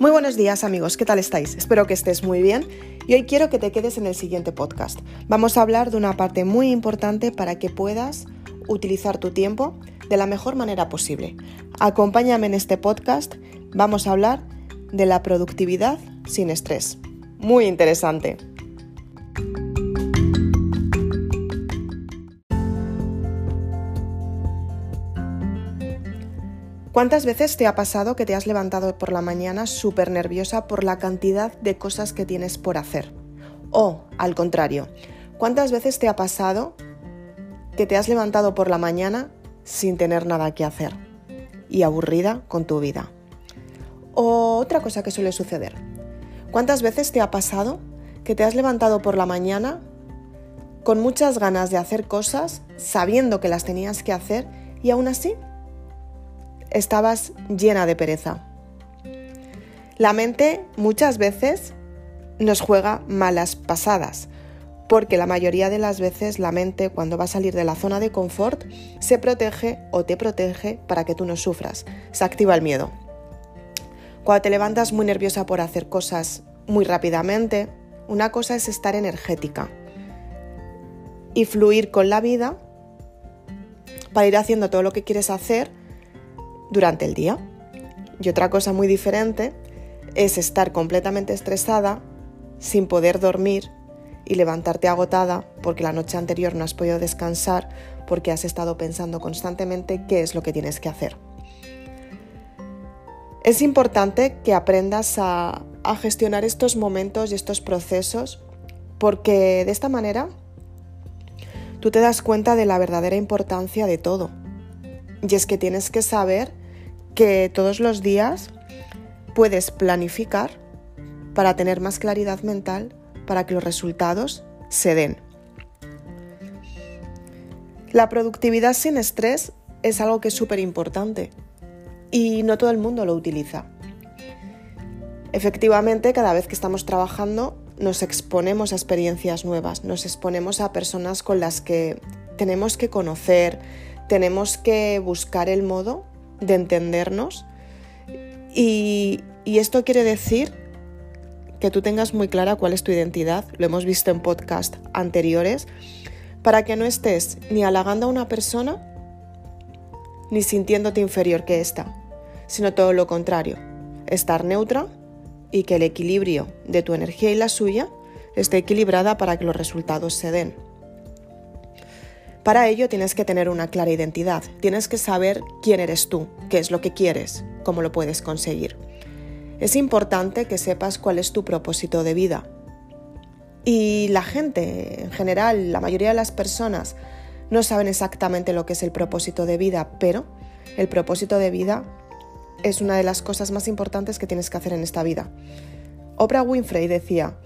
Muy buenos días amigos, ¿qué tal estáis? Espero que estés muy bien y hoy quiero que te quedes en el siguiente podcast. Vamos a hablar de una parte muy importante para que puedas utilizar tu tiempo de la mejor manera posible. Acompáñame en este podcast, vamos a hablar de la productividad sin estrés. Muy interesante. ¿Cuántas veces te ha pasado que te has levantado por la mañana súper nerviosa por la cantidad de cosas que tienes por hacer? O, al contrario, ¿cuántas veces te ha pasado que te has levantado por la mañana sin tener nada que hacer y aburrida con tu vida? O otra cosa que suele suceder. ¿Cuántas veces te ha pasado que te has levantado por la mañana con muchas ganas de hacer cosas, sabiendo que las tenías que hacer y aún así estabas llena de pereza. La mente muchas veces nos juega malas pasadas, porque la mayoría de las veces la mente cuando va a salir de la zona de confort se protege o te protege para que tú no sufras, se activa el miedo. Cuando te levantas muy nerviosa por hacer cosas muy rápidamente, una cosa es estar energética y fluir con la vida para ir haciendo todo lo que quieres hacer durante el día. Y otra cosa muy diferente es estar completamente estresada, sin poder dormir y levantarte agotada porque la noche anterior no has podido descansar porque has estado pensando constantemente qué es lo que tienes que hacer. Es importante que aprendas a, a gestionar estos momentos y estos procesos porque de esta manera tú te das cuenta de la verdadera importancia de todo. Y es que tienes que saber que todos los días puedes planificar para tener más claridad mental para que los resultados se den. La productividad sin estrés es algo que es súper importante y no todo el mundo lo utiliza. Efectivamente, cada vez que estamos trabajando nos exponemos a experiencias nuevas, nos exponemos a personas con las que tenemos que conocer, tenemos que buscar el modo de entendernos. Y, esto quiere decir que tú tengas muy clara cuál es tu identidad, lo hemos visto en podcast anteriores, para que no estés ni halagando a una persona ni sintiéndote inferior que ésta, sino todo lo contrario, estar neutra y que el equilibrio de tu energía y la suya esté equilibrada para que los resultados se den. Para ello tienes que tener una clara identidad, tienes que saber quién eres tú, qué es lo que quieres, cómo lo puedes conseguir. Es importante que sepas cuál es tu propósito de vida. Y la gente, en general, la mayoría de las personas, no saben exactamente lo que es el propósito de vida, pero el propósito de vida es una de las cosas más importantes que tienes que hacer en esta vida. Oprah Winfrey decía,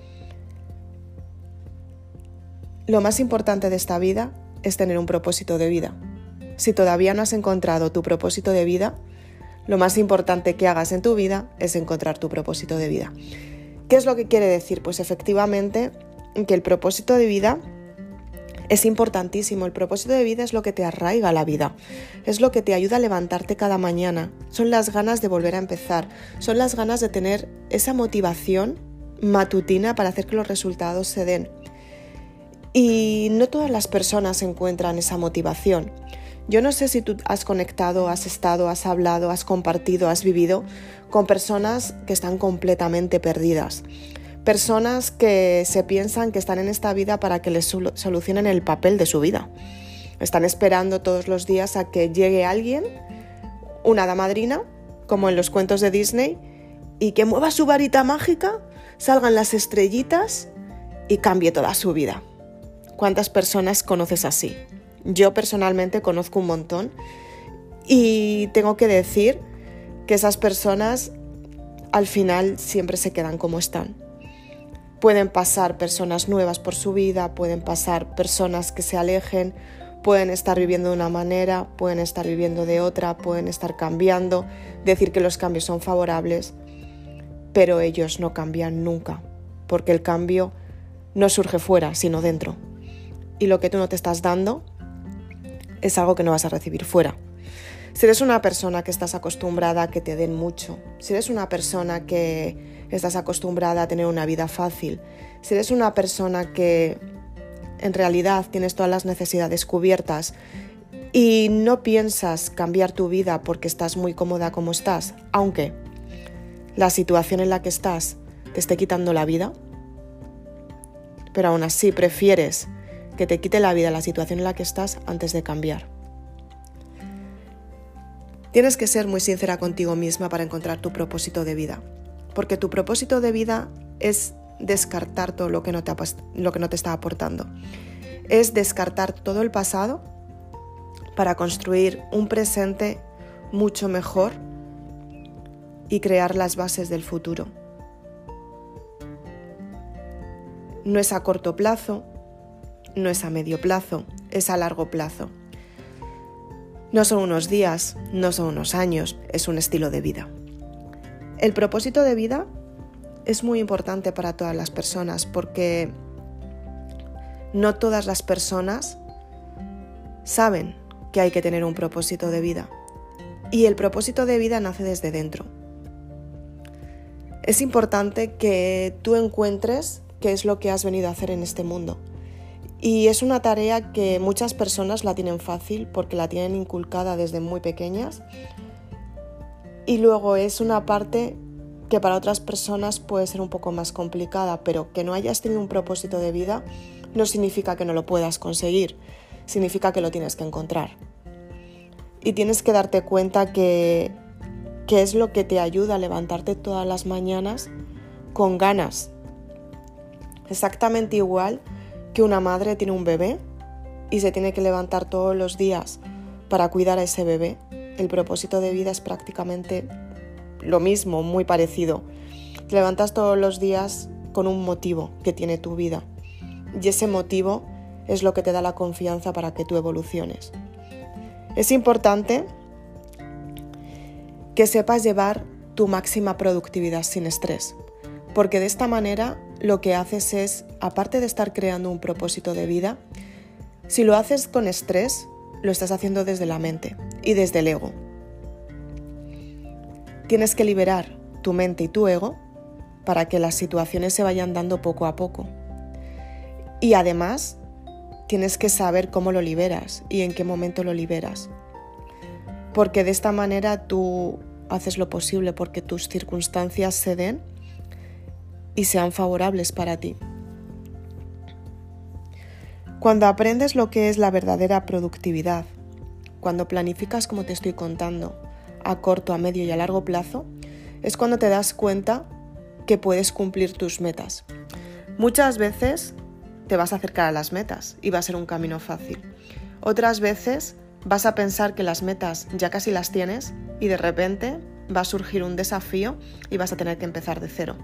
lo más importante de esta vida es tener un propósito de vida. Si todavía no has encontrado tu propósito de vida, lo más importante que hagas en tu vida es encontrar tu propósito de vida. ¿Qué es lo que quiere decir? Pues efectivamente que el propósito de vida es importantísimo. El propósito de vida es lo que te arraiga a la vida, es lo que te ayuda a levantarte cada mañana, son las ganas de volver a empezar, son las ganas de tener esa motivación matutina para hacer que los resultados se den. Y no todas las personas encuentran esa motivación. Yo no sé si tú has conectado, has estado, has hablado, has compartido, has vivido con personas que están completamente perdidas. Personas que se piensan que están en esta vida para que les solucionen el papel de su vida. Están esperando todos los días a que llegue alguien, una damadrina, como en los cuentos de Disney, y que mueva su varita mágica, salgan las estrellitas y cambie toda su vida. ¿Cuántas personas conoces así? Yo personalmente conozco un montón y tengo que decir que esas personas al final siempre se quedan como están. Pueden pasar personas nuevas por su vida, pueden pasar personas que se alejen, pueden estar viviendo de una manera, pueden estar viviendo de otra, pueden estar cambiando, decir que los cambios son favorables, pero ellos no cambian nunca, porque el cambio no surge fuera, sino dentro y lo que tú no te estás dando es algo que no vas a recibir fuera. Si eres una persona que estás acostumbrada a que te den mucho, si eres una persona que estás acostumbrada a tener una vida fácil, si eres una persona que en realidad tienes todas las necesidades cubiertas y no piensas cambiar tu vida porque estás muy cómoda como estás, aunque la situación en la que estás te esté quitando la vida, pero aún así prefieres que te quite la vida la situación en la que estás antes de cambiar. Tienes que ser muy sincera contigo misma para encontrar tu propósito de vida, porque tu propósito de vida es descartar todo lo que no te, lo que no te está aportando. Es descartar todo el pasado para construir un presente mucho mejor y crear las bases del futuro. No es a corto plazo, no es a medio plazo, es a largo plazo. No son unos días, no son unos años, es un estilo de vida. El propósito de vida es muy importante para todas las personas porque no todas las personas saben que hay que tener un propósito de vida. Y el propósito de vida nace desde dentro. Es importante que tú encuentres qué es lo que has venido a hacer en este mundo. Y es una tarea que muchas personas la tienen fácil porque la tienen inculcada desde muy pequeñas. Y luego es una parte que para otras personas puede ser un poco más complicada, pero que no hayas tenido un propósito de vida no significa que no lo puedas conseguir, significa que lo tienes que encontrar. Y tienes que darte cuenta que, es lo que te ayuda a levantarte todas las mañanas con ganas. Exactamente igual que una madre tiene un bebé y se tiene que levantar todos los días para cuidar a ese bebé. El propósito de vida es prácticamente lo mismo, muy parecido. Te levantas todos los días con un motivo que tiene tu vida. Y ese motivo es lo que te da la confianza para que tú evoluciones. Es importante que sepas llevar tu máxima productividad sin estrés, porque de esta manera lo que haces es, aparte de estar creando un propósito de vida, si lo haces con estrés, lo estás haciendo desde la mente y desde el ego. Tienes que liberar tu mente y tu ego para que las situaciones se vayan dando poco a poco. Y además, tienes que saber cómo lo liberas y en qué momento lo liberas. Porque de esta manera tú haces lo posible porque tus circunstancias se den y sean favorables para ti. Cuando aprendes lo que es la verdadera productividad, cuando planificas como te estoy contando, a corto, a medio y a largo plazo, es cuando te das cuenta que puedes cumplir tus metas. Muchas veces te vas a acercar a las metas y va a ser un camino fácil. Otras veces vas a pensar que las metas ya casi las tienes y de repente va a surgir un desafío y vas a tener que empezar de cero.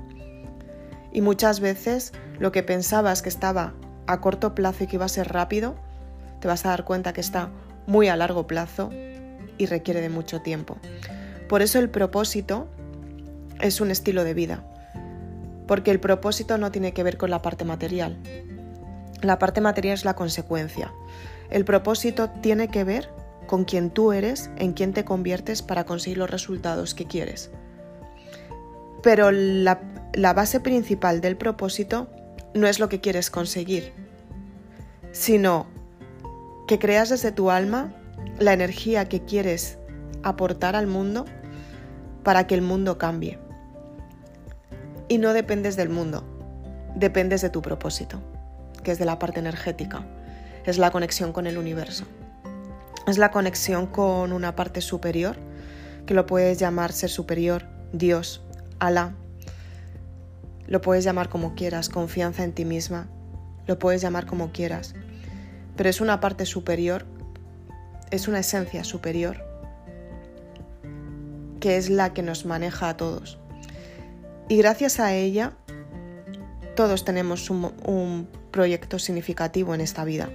Y muchas veces lo que pensabas que estaba a corto plazo y que iba a ser rápido, te vas a dar cuenta que está muy a largo plazo y requiere de mucho tiempo. Por eso el propósito es un estilo de vida, porque el propósito no tiene que ver con la parte material. La parte material es la consecuencia. El propósito tiene que ver con quién tú eres, en quién te conviertes para conseguir los resultados que quieres. Pero la, la base principal del propósito no es lo que quieres conseguir, sino que creas desde tu alma la energía que quieres aportar al mundo para que el mundo cambie. Y no dependes del mundo, dependes de tu propósito, que es de la parte energética, es la conexión con el universo, es la conexión con una parte superior, que lo puedes llamar ser superior, Dios, Alá, lo puedes llamar como quieras, confianza en ti misma, lo puedes llamar como quieras, pero es una parte superior es una esencia superior que es la que nos maneja a todos. Y gracias a ella, todos tenemos un, proyecto significativo en esta vida.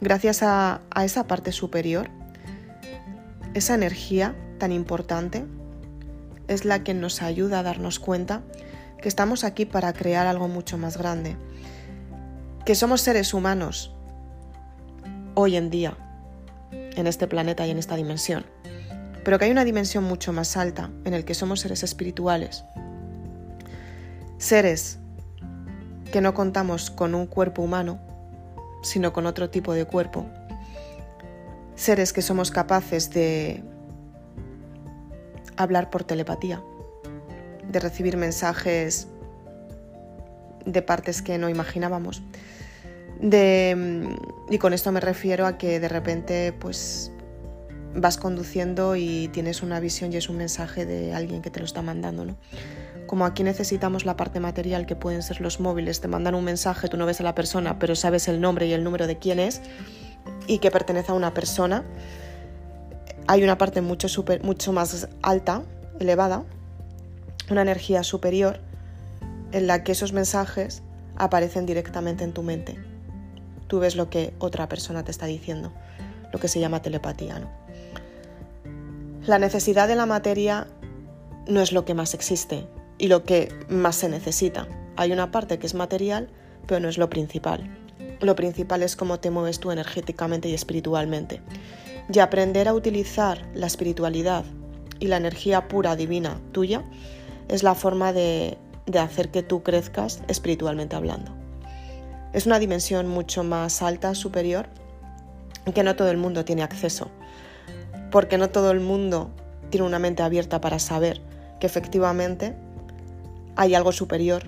Gracias a, esa parte superior, esa energía tan importante es la que nos ayuda a darnos cuenta que estamos aquí para crear algo mucho más grande, que somos seres humanos hoy en día en este planeta y en esta dimensión. pero que hay una dimensión mucho más alta en el que somos seres espirituales. Seres que no contamos con un cuerpo humano, sino con otro tipo de cuerpo. Seres que somos capaces de hablar por telepatía, de recibir mensajes de partes que no imaginábamos. De, y con esto me refiero a que de repente pues vas conduciendo y tienes una visión y es un mensaje de alguien que te lo está mandando, ¿no? Como aquí necesitamos la parte material que pueden ser los móviles, te mandan un mensaje, tú no ves a la persona, pero sabes el nombre y el número de quién es y que pertenece a una persona. Hay una parte mucho, super, mucho más alta, elevada, una energía superior en la que esos mensajes aparecen directamente en tu mente. Tú ves lo que otra persona te está diciendo, lo que se llama telepatía. ¿no? La necesidad de la materia no es lo que más existe, y lo que más se necesita. Hay una parte que es material, pero no es lo principal. Lo principal es cómo te mueves tú energéticamente y espiritualmente. Y aprender a utilizar la espiritualidad y la energía pura divina tuya es la forma de, de hacer que tú crezcas espiritualmente hablando. Es una dimensión mucho más alta, superior, que no todo el mundo tiene acceso, porque no todo el mundo tiene una mente abierta para saber que efectivamente hay algo superior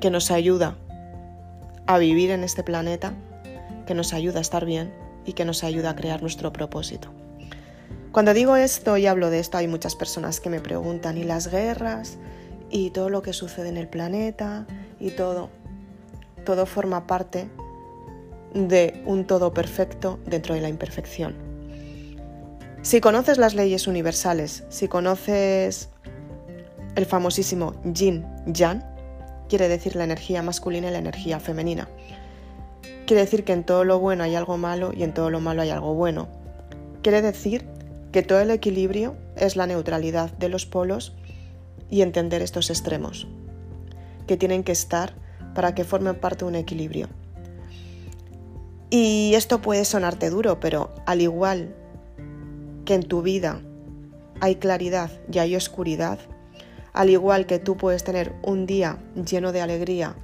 que nos ayuda a vivir en este planeta, que nos ayuda a estar bien y que nos ayuda a crear nuestro propósito. Cuando digo esto y hablo de esto, hay muchas personas que me preguntan, ¿y las guerras? ¿Y todo lo que sucede en el planeta? ¿Y todo? Todo forma parte de un todo perfecto dentro de la imperfección. Si conoces las leyes universales, si conoces el famosísimo yin yang quiere decir la energía masculina y la energía femenina. Quiere decir que en todo lo bueno hay algo malo y en todo lo malo hay algo bueno. Quiere decir que todo el equilibrio es la neutralidad de los polos y entender estos extremos, que tienen que estar para que formen parte de un equilibrio. Y esto puede sonarte duro, pero al igual que en tu vida hay claridad y hay oscuridad, al igual que tú puedes tener un día lleno de alegría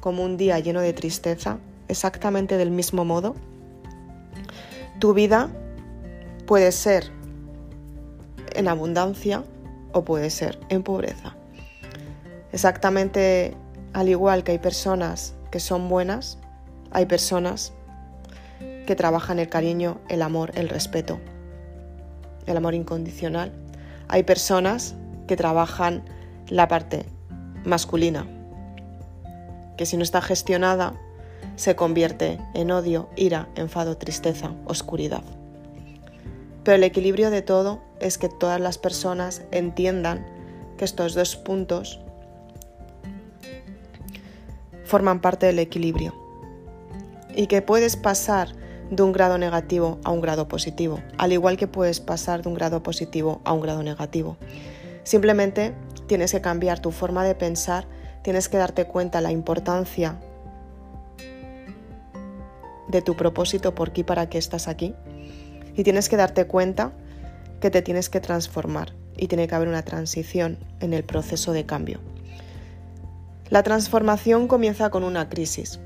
como un día lleno de tristeza, exactamente del mismo modo, tu vida puede ser en abundancia o puede ser en pobreza. Exactamente al igual que hay personas que son buenas, hay personas que trabajan el cariño, el amor, el respeto, el amor incondicional. Hay personas que trabajan la parte masculina, que si no está gestionada se convierte en odio, ira, enfado, tristeza, oscuridad. Pero el equilibrio de todo es que todas las personas entiendan que estos dos puntos forman parte del equilibrio y que puedes pasar de un grado negativo a un grado positivo, al igual que puedes pasar de un grado positivo a un grado negativo. Simplemente tienes que cambiar tu forma de pensar, tienes que darte cuenta la importancia de tu propósito, por qué y para qué estás aquí. Y tienes que darte cuenta que te tienes que transformar y tiene que haber una transición en el proceso de cambio. La transformación comienza con una crisis.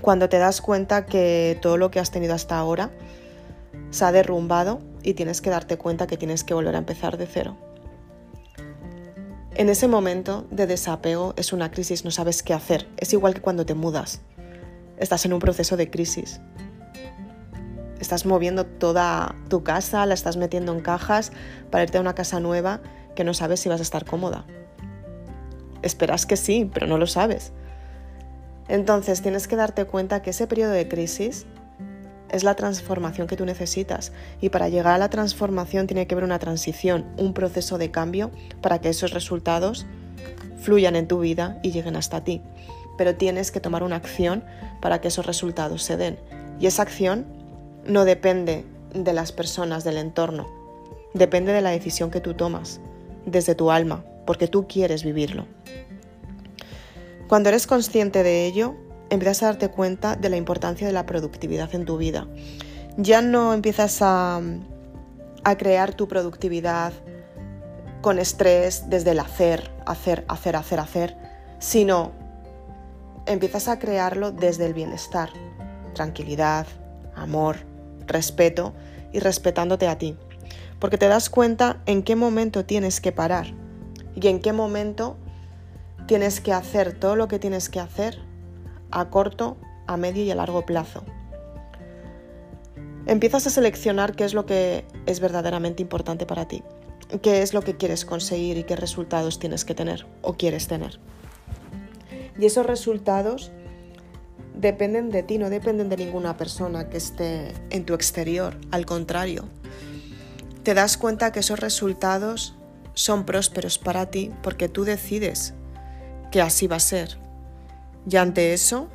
Cuando te das cuenta que todo lo que has tenido hasta ahora se ha derrumbado y tienes que darte cuenta que tienes que volver a empezar de cero. En ese momento de desapego es una crisis, no sabes qué hacer. Es igual que cuando te mudas. Estás en un proceso de crisis. Estás moviendo toda tu casa, la estás metiendo en cajas para irte a una casa nueva que no sabes si vas a estar cómoda. Esperas que sí, pero no lo sabes. Entonces tienes que darte cuenta que ese periodo de crisis es la transformación que tú necesitas. Y para llegar a la transformación tiene que haber una transición, un proceso de cambio para que esos resultados fluyan en tu vida y lleguen hasta ti. Pero tienes que tomar una acción para que esos resultados se den. Y esa acción no depende de las personas, del entorno. Depende de la decisión que tú tomas desde tu alma, porque tú quieres vivirlo. Cuando eres consciente de ello, empiezas a darte cuenta de la importancia de la productividad en tu vida. Ya no empiezas a, a crear tu productividad con estrés desde el hacer, hacer, hacer, hacer, hacer, sino empiezas a crearlo desde el bienestar, tranquilidad, amor, respeto y respetándote a ti. Porque te das cuenta en qué momento tienes que parar y en qué momento tienes que hacer todo lo que tienes que hacer a corto, a medio y a largo plazo. Empiezas a seleccionar qué es lo que es verdaderamente importante para ti, qué es lo que quieres conseguir y qué resultados tienes que tener o quieres tener. Y esos resultados dependen de ti, no dependen de ninguna persona que esté en tu exterior, al contrario. Te das cuenta que esos resultados son prósperos para ti porque tú decides que así va a ser. Y ante eso,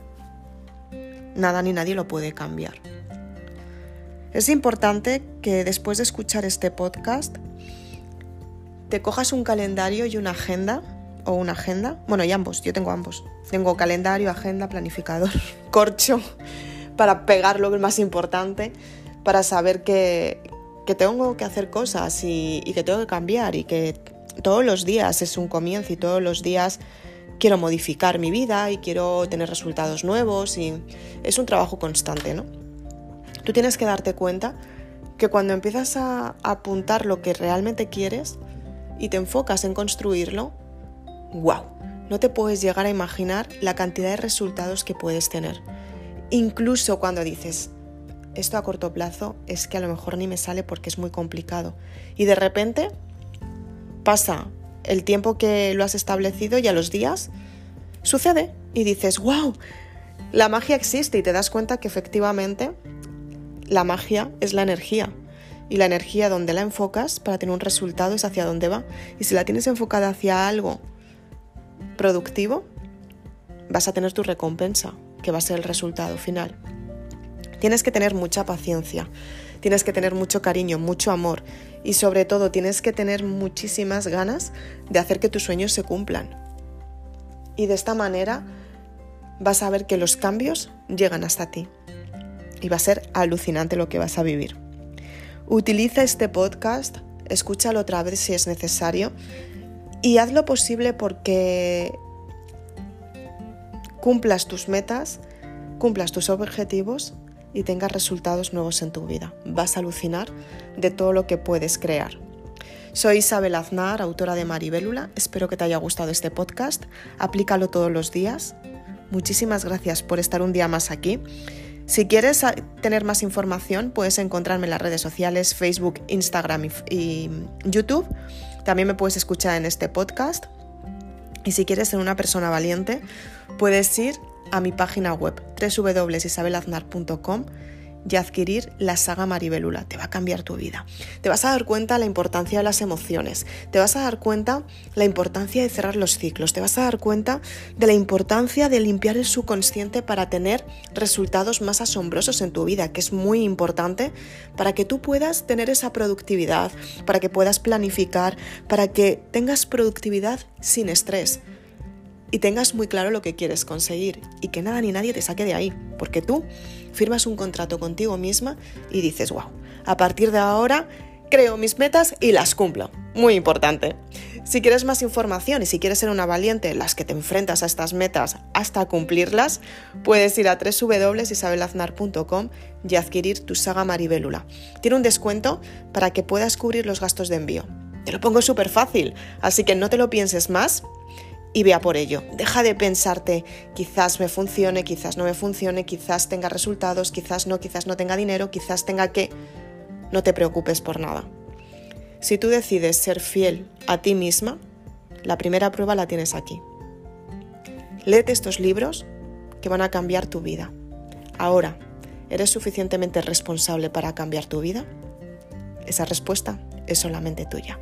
nada ni nadie lo puede cambiar. Es importante que después de escuchar este podcast, te cojas un calendario y una agenda, o una agenda, bueno, y ambos, yo tengo ambos. Tengo calendario, agenda, planificador, corcho, para pegar lo más importante, para saber que, que tengo que hacer cosas y, que tengo que cambiar y que todos los días es un comienzo y todos los días quiero modificar mi vida y quiero tener resultados nuevos y es un trabajo constante, ¿no? Tú tienes que darte cuenta que cuando empiezas a apuntar lo que realmente quieres y te enfocas en construirlo, wow, no te puedes llegar a imaginar la cantidad de resultados que puedes tener. Incluso cuando dices, esto a corto plazo es que a lo mejor ni me sale porque es muy complicado. Y de repente pasa el tiempo que lo has establecido y a los días sucede y dices, wow, la magia existe y te das cuenta que efectivamente la magia es la energía. Y la energía donde la enfocas para tener un resultado es hacia dónde va. Y si la tienes enfocada hacia algo productivo, vas a tener tu recompensa, que va a ser el resultado final. Tienes que tener mucha paciencia, tienes que tener mucho cariño, mucho amor y sobre todo tienes que tener muchísimas ganas de hacer que tus sueños se cumplan. Y de esta manera vas a ver que los cambios llegan hasta ti y va a ser alucinante lo que vas a vivir. Utiliza este podcast, escúchalo otra vez si es necesario y haz lo posible porque cumplas tus metas, cumplas tus objetivos y tengas resultados nuevos en tu vida. Vas a alucinar de todo lo que puedes crear. Soy Isabel Aznar, autora de Maribélula. Espero que te haya gustado este podcast. Aplícalo todos los días. Muchísimas gracias por estar un día más aquí. Si quieres tener más información, puedes encontrarme en las redes sociales, Facebook, Instagram y, YouTube. También me puedes escuchar en este podcast. Y si quieres ser una persona valiente, puedes ir a mi página web www.isabelaznar.com y adquirir la saga Maribelula. Te va a cambiar tu vida. Te vas a dar cuenta la importancia de las emociones. Te vas a dar cuenta la importancia de cerrar los ciclos. Te vas a dar cuenta de la importancia de limpiar el subconsciente para tener resultados más asombrosos en tu vida, que es muy importante para que tú puedas tener esa productividad, para que puedas planificar, para que tengas productividad sin estrés y tengas muy claro lo que quieres conseguir y que nada ni nadie te saque de ahí, porque tú firmas un contrato contigo misma y dices, wow, a partir de ahora creo mis metas y las cumplo. Muy importante. Si quieres más información y si quieres ser una valiente en las que te enfrentas a estas metas hasta cumplirlas, puedes ir a www.isabelaznar.com y adquirir tu saga Maribélula. Tiene un descuento para que puedas cubrir los gastos de envío. Te lo pongo súper fácil, así que no te lo pienses más y vea por ello. Deja de pensarte, quizás me funcione, quizás no me funcione, quizás tenga resultados, quizás no, quizás no tenga dinero, quizás tenga que... No te preocupes por nada. Si tú decides ser fiel a ti misma, la primera prueba la tienes aquí. Léete estos libros que van a cambiar tu vida. Ahora, ¿eres suficientemente responsable para cambiar tu vida? Esa respuesta es solamente tuya.